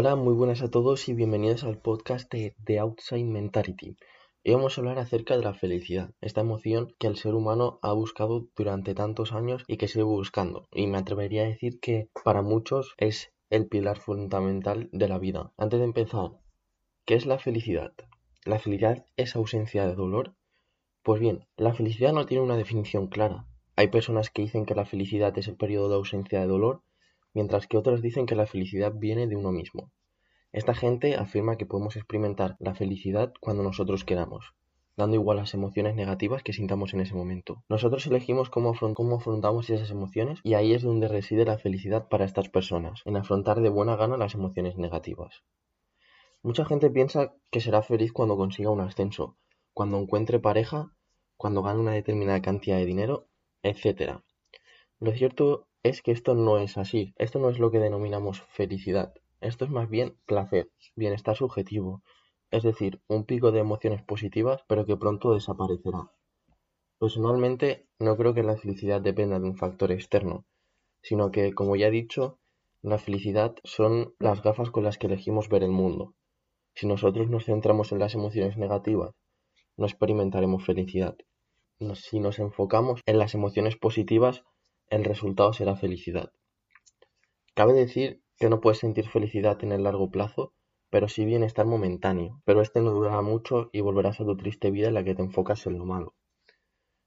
Hola, muy buenas a todos y bienvenidos al podcast de The Outside Mentality. Hoy vamos a hablar acerca de la felicidad, esta emoción que el ser humano ha buscado durante tantos años y que sigue buscando. Y me atrevería a decir que para muchos es el pilar fundamental de la vida. Antes de empezar, ¿qué es la felicidad? ¿La felicidad es ausencia de dolor? Pues bien, la felicidad no tiene una definición clara. Hay personas que dicen que la felicidad es el periodo de ausencia de dolor mientras que otros dicen que la felicidad viene de uno mismo. Esta gente afirma que podemos experimentar la felicidad cuando nosotros queramos, dando igual las emociones negativas que sintamos en ese momento. Nosotros elegimos cómo, afrontamos esas emociones y ahí es donde reside la felicidad para estas personas, en afrontar de buena gana las emociones negativas. Mucha gente piensa que será feliz cuando consiga un ascenso, cuando encuentre pareja, cuando gane una determinada cantidad de dinero, etc. Lo cierto es que esto no es así. Esto no es lo que denominamos felicidad. Esto es más bien placer, bienestar subjetivo, es decir, un pico de emociones positivas pero que pronto desaparecerá. Personalmente no creo que la felicidad dependa de un factor externo, sino que, como ya he dicho, la felicidad son las gafas con las que elegimos ver el mundo. Si nosotros nos centramos en las emociones negativas, no experimentaremos felicidad. Si nos enfocamos en las emociones positivas, el resultado será felicidad. Cabe decir que no puedes sentir felicidad en el largo plazo, pero sí bienestar momentáneo, pero este no durará mucho y volverás a tu triste vida en la que te enfocas en lo malo.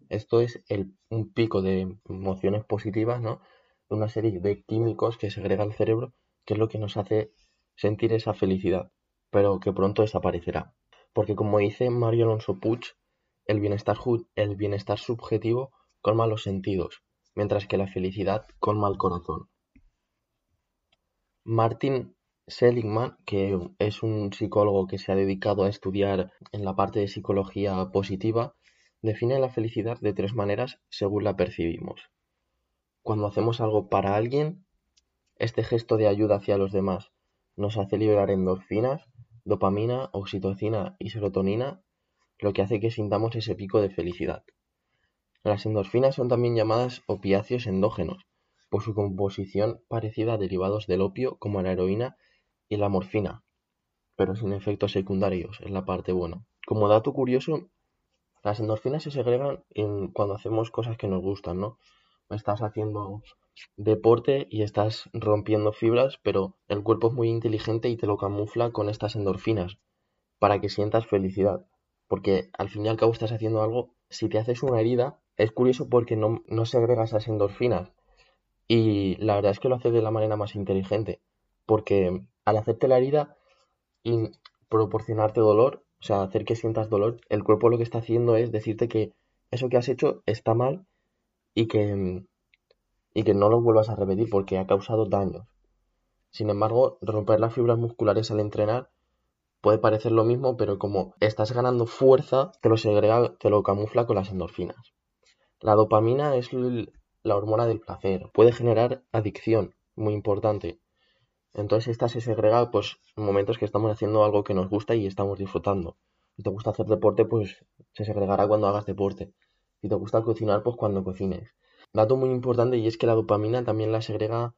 Esto es un pico de emociones positivas, ¿no? Una serie de químicos que segrega el cerebro, que es lo que nos hace sentir esa felicidad, pero que pronto desaparecerá. Porque como dice Mario Alonso Puig, el bienestar, el bienestar subjetivo colma los sentidos, mientras que la felicidad colma el corazón. Martin Seligman, que es un psicólogo que se ha dedicado a estudiar en la parte de psicología positiva, define la felicidad de tres maneras según la percibimos. Cuando hacemos algo para alguien, este gesto de ayuda hacia los demás nos hace liberar endorfinas, dopamina, oxitocina y serotonina, lo que hace que sintamos ese pico de felicidad. Las endorfinas son también llamadas opiáceos endógenos, por su composición parecida a derivados del opio como la heroína y la morfina, pero sin efectos secundarios, es la parte buena. Como dato curioso, las endorfinas se segregan cuando hacemos cosas que nos gustan, ¿no? Estás haciendo deporte y estás rompiendo fibras, pero el cuerpo es muy inteligente y te lo camufla con estas endorfinas para que sientas felicidad. Porque al fin y al cabo estás haciendo algo, si te haces una herida, es curioso porque no, no segrega esas endorfinas. Y la verdad es que lo hace de la manera más inteligente. Porque al hacerte la herida y proporcionarte dolor, o sea, hacer que sientas dolor, el cuerpo lo que está haciendo es decirte que eso que has hecho está mal y que, y que no lo vuelvas a repetir porque ha causado daños. Sin embargo, romper las fibras musculares al entrenar puede parecer lo mismo, pero como estás ganando fuerza, te lo segrega, te lo camufla con las endorfinas. La dopamina es la hormona del placer. Puede generar adicción, muy importante. Entonces esta se segrega pues en momentos que estamos haciendo algo que nos gusta y estamos disfrutando. Si te gusta hacer deporte, pues se segregará cuando hagas deporte. Si te gusta cocinar, pues cuando cocines. Dato muy importante y es que la dopamina también la segrega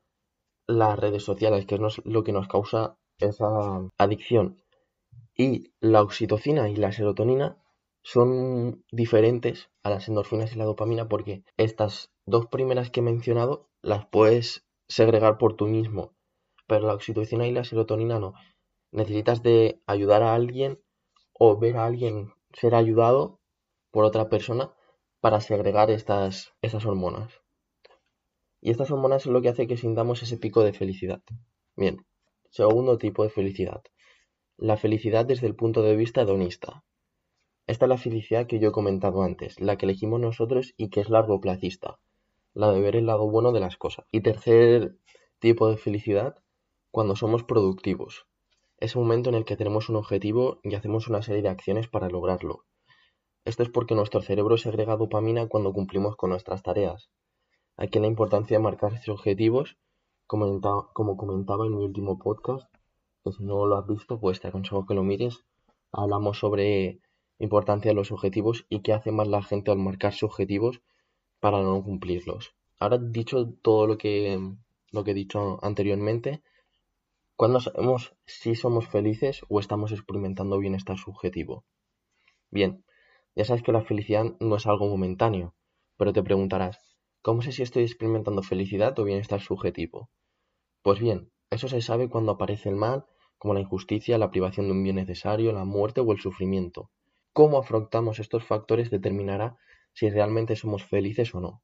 las redes sociales, que es lo que nos causa esa adicción. Y la oxitocina y la serotonina son diferentes a las endorfinas y la dopamina porque estas dos primeras que he mencionado las puedes segregar por tú mismo, pero la oxitocina y la serotonina no. Necesitas de ayudar a alguien o ver a alguien ser ayudado por otra persona para segregar estas, estas hormonas. Y estas hormonas es lo que hace que sintamos ese pico de felicidad. Bien, segundo tipo de felicidad. La felicidad desde el punto de vista hedonista. Esta es la felicidad que yo he comentado antes, la que elegimos nosotros y que es largo placista, la de ver el lado bueno de las cosas. Y tercer tipo de felicidad, cuando somos productivos. Es un momento en el que tenemos un objetivo y hacemos una serie de acciones para lograrlo. Esto es porque nuestro cerebro segrega dopamina cuando cumplimos con nuestras tareas. Aquí la importancia de marcarse objetivos, como, como comentaba en mi último podcast, que si no lo has visto, pues te aconsejo que lo mires. Hablamos sobre importancia de los objetivos y qué hace más la gente al marcarse objetivos para no cumplirlos. Ahora dicho todo lo que, lo que he dicho anteriormente, ¿Cuándo sabemos si somos felices o estamos experimentando bienestar subjetivo? Bien, ya sabes que la felicidad no es algo momentáneo, pero te preguntarás, ¿cómo sé si estoy experimentando felicidad o bienestar subjetivo? Pues bien, eso se sabe cuando aparece el mal, como la injusticia, la privación de un bien necesario, la muerte o el sufrimiento. Cómo afrontamos estos factores determinará si realmente somos felices o no.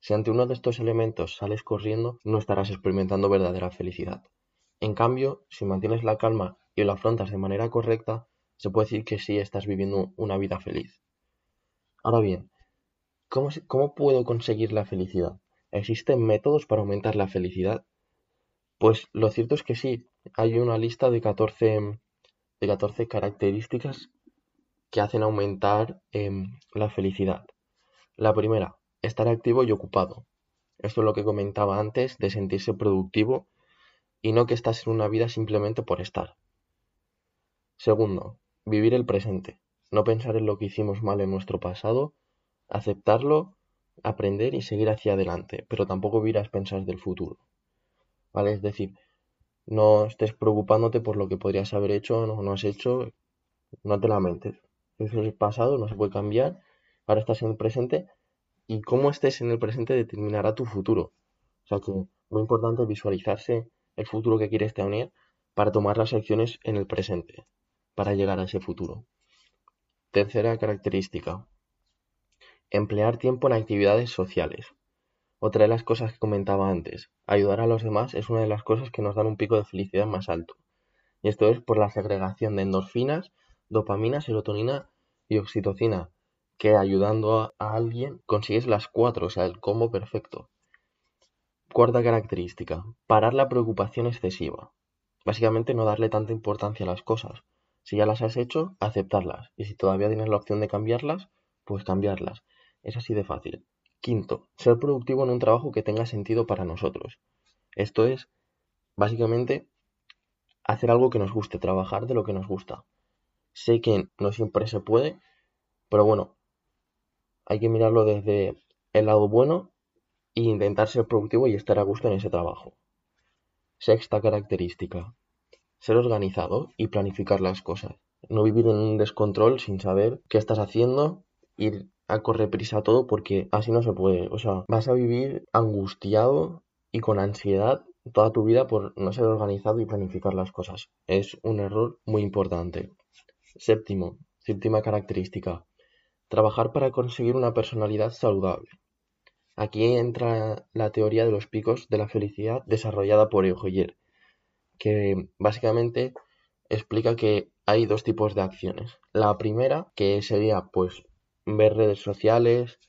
Si ante uno de estos elementos sales corriendo, no estarás experimentando verdadera felicidad. En cambio, si mantienes la calma y lo afrontas de manera correcta, se puede decir que sí estás viviendo una vida feliz. Ahora bien, ¿cómo, puedo conseguir la felicidad? ¿Existen métodos para aumentar la felicidad? Pues lo cierto es que sí, hay una lista de 14, de 14 características que hacen aumentar em, la felicidad. La primera, estar activo y ocupado. Esto es lo que comentaba antes de sentirse productivo y no que estás en una vida simplemente por estar. Segundo, vivir el presente. No pensar en lo que hicimos mal en nuestro pasado, aceptarlo, aprender y seguir hacia adelante, pero tampoco vivir a expensas del futuro. ¿Vale? Es decir, no estés preocupándote por lo que podrías haber hecho o no has hecho, no te lamentes. Eso es el pasado, no se puede cambiar. Ahora estás en el presente y cómo estés en el presente determinará tu futuro. O sea que muy importante visualizarse el futuro que quieres tener para tomar las acciones en el presente, para llegar a ese futuro. Tercera característica. Emplear tiempo en actividades sociales. Otra de las cosas que comentaba antes, ayudar a los demás es una de las cosas que nos dan un pico de felicidad más alto. Y esto es por la segregación de endorfinas dopamina, serotonina oxitocina, que ayudando a, alguien consigues las cuatro, o sea, el combo perfecto. Cuarta característica, parar la preocupación excesiva. Básicamente no darle tanta importancia a las cosas. Si ya las has hecho, aceptarlas. Y si todavía tienes la opción de cambiarlas, pues cambiarlas. Es así de fácil. Quinto, ser productivo en un trabajo que tenga sentido para nosotros. Esto es, básicamente, hacer algo que nos guste, trabajar de lo que nos gusta. Sé que no siempre se puede, pero bueno, hay que mirarlo desde el lado bueno e intentar ser productivo y estar a gusto en ese trabajo. Sexta característica, ser organizado y planificar las cosas. No vivir en un descontrol sin saber qué estás haciendo, ir a correr prisa todo porque así no se puede. O sea, vas a vivir angustiado y con ansiedad toda tu vida por no ser organizado y planificar las cosas. Es un error muy importante. Séptimo, séptima característica, trabajar para conseguir una personalidad saludable. Aquí entra la teoría de los picos de la felicidad desarrollada por Eugeyer, que básicamente explica que hay dos tipos de acciones. La primera, que sería pues ver redes sociales,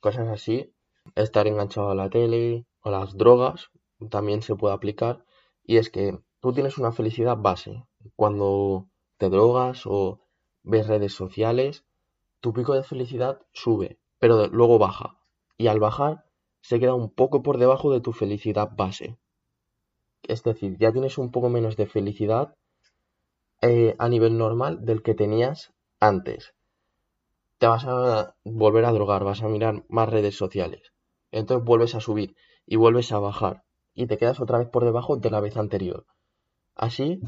cosas así, estar enganchado a la tele o las drogas, también se puede aplicar, y es que tú tienes una felicidad base. Cuando te drogas o ves redes sociales, tu pico de felicidad sube, pero luego baja. Y al bajar se queda un poco por debajo de tu felicidad base. Es decir, ya tienes un poco menos de felicidad eh, a nivel normal del que tenías antes. Te vas a volver a drogar, vas a mirar más redes sociales. Entonces vuelves a subir y vuelves a bajar. Y te quedas otra vez por debajo de la vez anterior. Así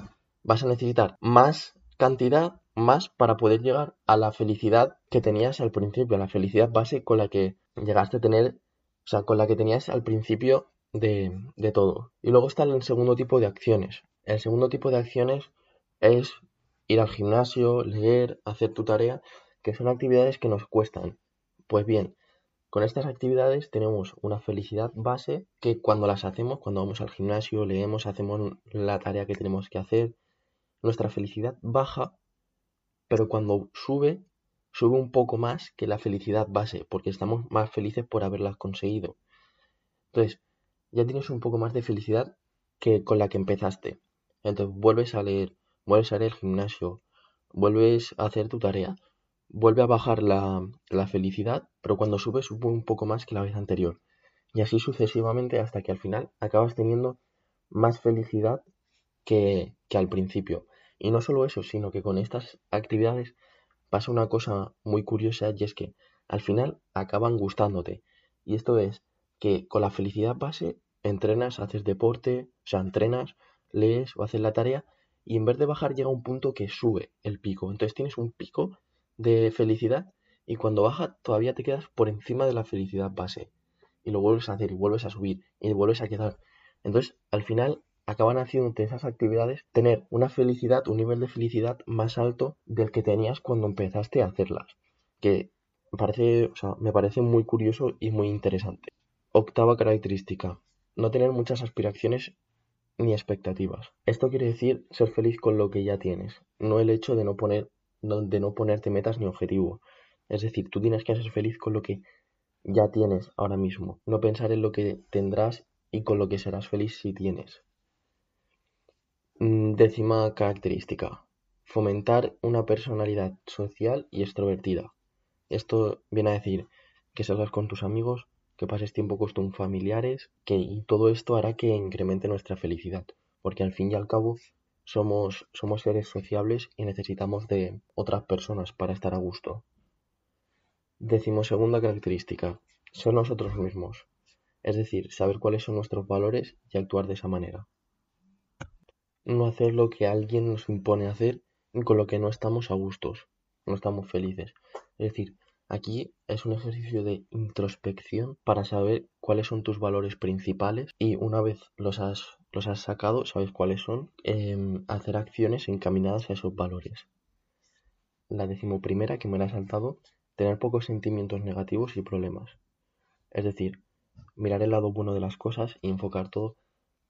vas a necesitar más cantidad más para poder llegar a la felicidad que tenías al principio, a la felicidad base con la que llegaste a tener, o sea, con la que tenías al principio de, de todo. Y luego está el segundo tipo de acciones. El segundo tipo de acciones es ir al gimnasio, leer, hacer tu tarea, que son actividades que nos cuestan. Pues bien, con estas actividades tenemos una felicidad base que cuando las hacemos, cuando vamos al gimnasio, leemos, hacemos la tarea que tenemos que hacer, nuestra felicidad baja, pero cuando sube, sube un poco más que la felicidad base, porque estamos más felices por haberla conseguido. Entonces, ya tienes un poco más de felicidad que con la que empezaste. Entonces, vuelves a leer, vuelves a leer el gimnasio, vuelves a hacer tu tarea, vuelve a bajar la, la felicidad, pero cuando sube, sube un poco más que la vez anterior. Y así sucesivamente hasta que al final acabas teniendo más felicidad que, que al principio. Y no solo eso, sino que con estas actividades pasa una cosa muy curiosa y es que al final acaban gustándote. Y esto es que con la felicidad base entrenas, haces deporte, o sea, entrenas, lees o haces la tarea y en vez de bajar llega un punto que sube el pico. Entonces tienes un pico de felicidad y cuando baja todavía te quedas por encima de la felicidad base. Y lo vuelves a hacer y vuelves a subir y vuelves a quedar. Entonces al final acaban haciendo esas actividades tener una felicidad, un nivel de felicidad más alto del que tenías cuando empezaste a hacerlas. Que parece, o sea, me parece muy curioso y muy interesante. Octava característica. No tener muchas aspiraciones ni expectativas. Esto quiere decir ser feliz con lo que ya tienes, no el hecho de no poner, de no ponerte metas ni objetivos. Es decir, tú tienes que ser feliz con lo que ya tienes ahora mismo, no pensar en lo que tendrás y con lo que serás feliz si tienes. Mm, décima característica. Fomentar una personalidad social y extrovertida. Esto viene a decir que salgas con tus amigos, que pases tiempo con tus familiares, que y todo esto hará que incremente nuestra felicidad, porque al fin y al cabo somos, somos seres sociables y necesitamos de otras personas para estar a gusto. Decimosegunda característica, ser nosotros mismos, es decir, saber cuáles son nuestros valores y actuar de esa manera. No hacer lo que alguien nos impone hacer con lo que no estamos a gustos, no estamos felices. Es decir, Aquí es un ejercicio de introspección para saber cuáles son tus valores principales y una vez los has, los has sacado, sabes cuáles son, em, hacer acciones encaminadas a esos valores. La decimoprimera, que me la he saltado, tener pocos sentimientos negativos y problemas. Es decir, mirar el lado bueno de las cosas y enfocar todo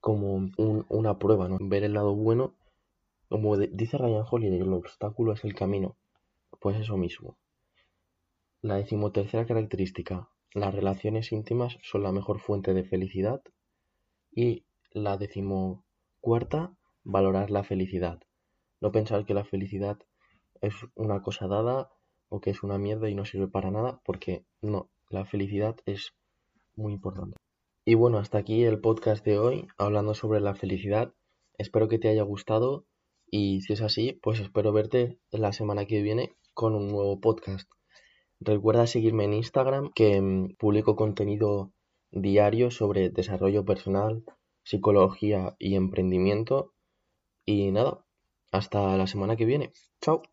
como una prueba, ¿no? Ver el lado bueno, como dice Ryan Holiday, el obstáculo es el camino. Pues eso mismo. La decimotercera característica: las relaciones íntimas son la mejor fuente de felicidad. Y la decimocuarta, valorar la felicidad. No pensar que la felicidad es una cosa dada o que es una mierda y no sirve para nada, porque no, la felicidad es muy importante. Y bueno, hasta aquí el podcast de hoy, hablando sobre la felicidad. Espero que te haya gustado y si es así, pues espero verte la semana que viene con un nuevo podcast. Recuerda seguirme en Instagram que mm, publico contenido diario sobre desarrollo personal, psicología y emprendimiento. Y nada, hasta la semana que viene. Chao.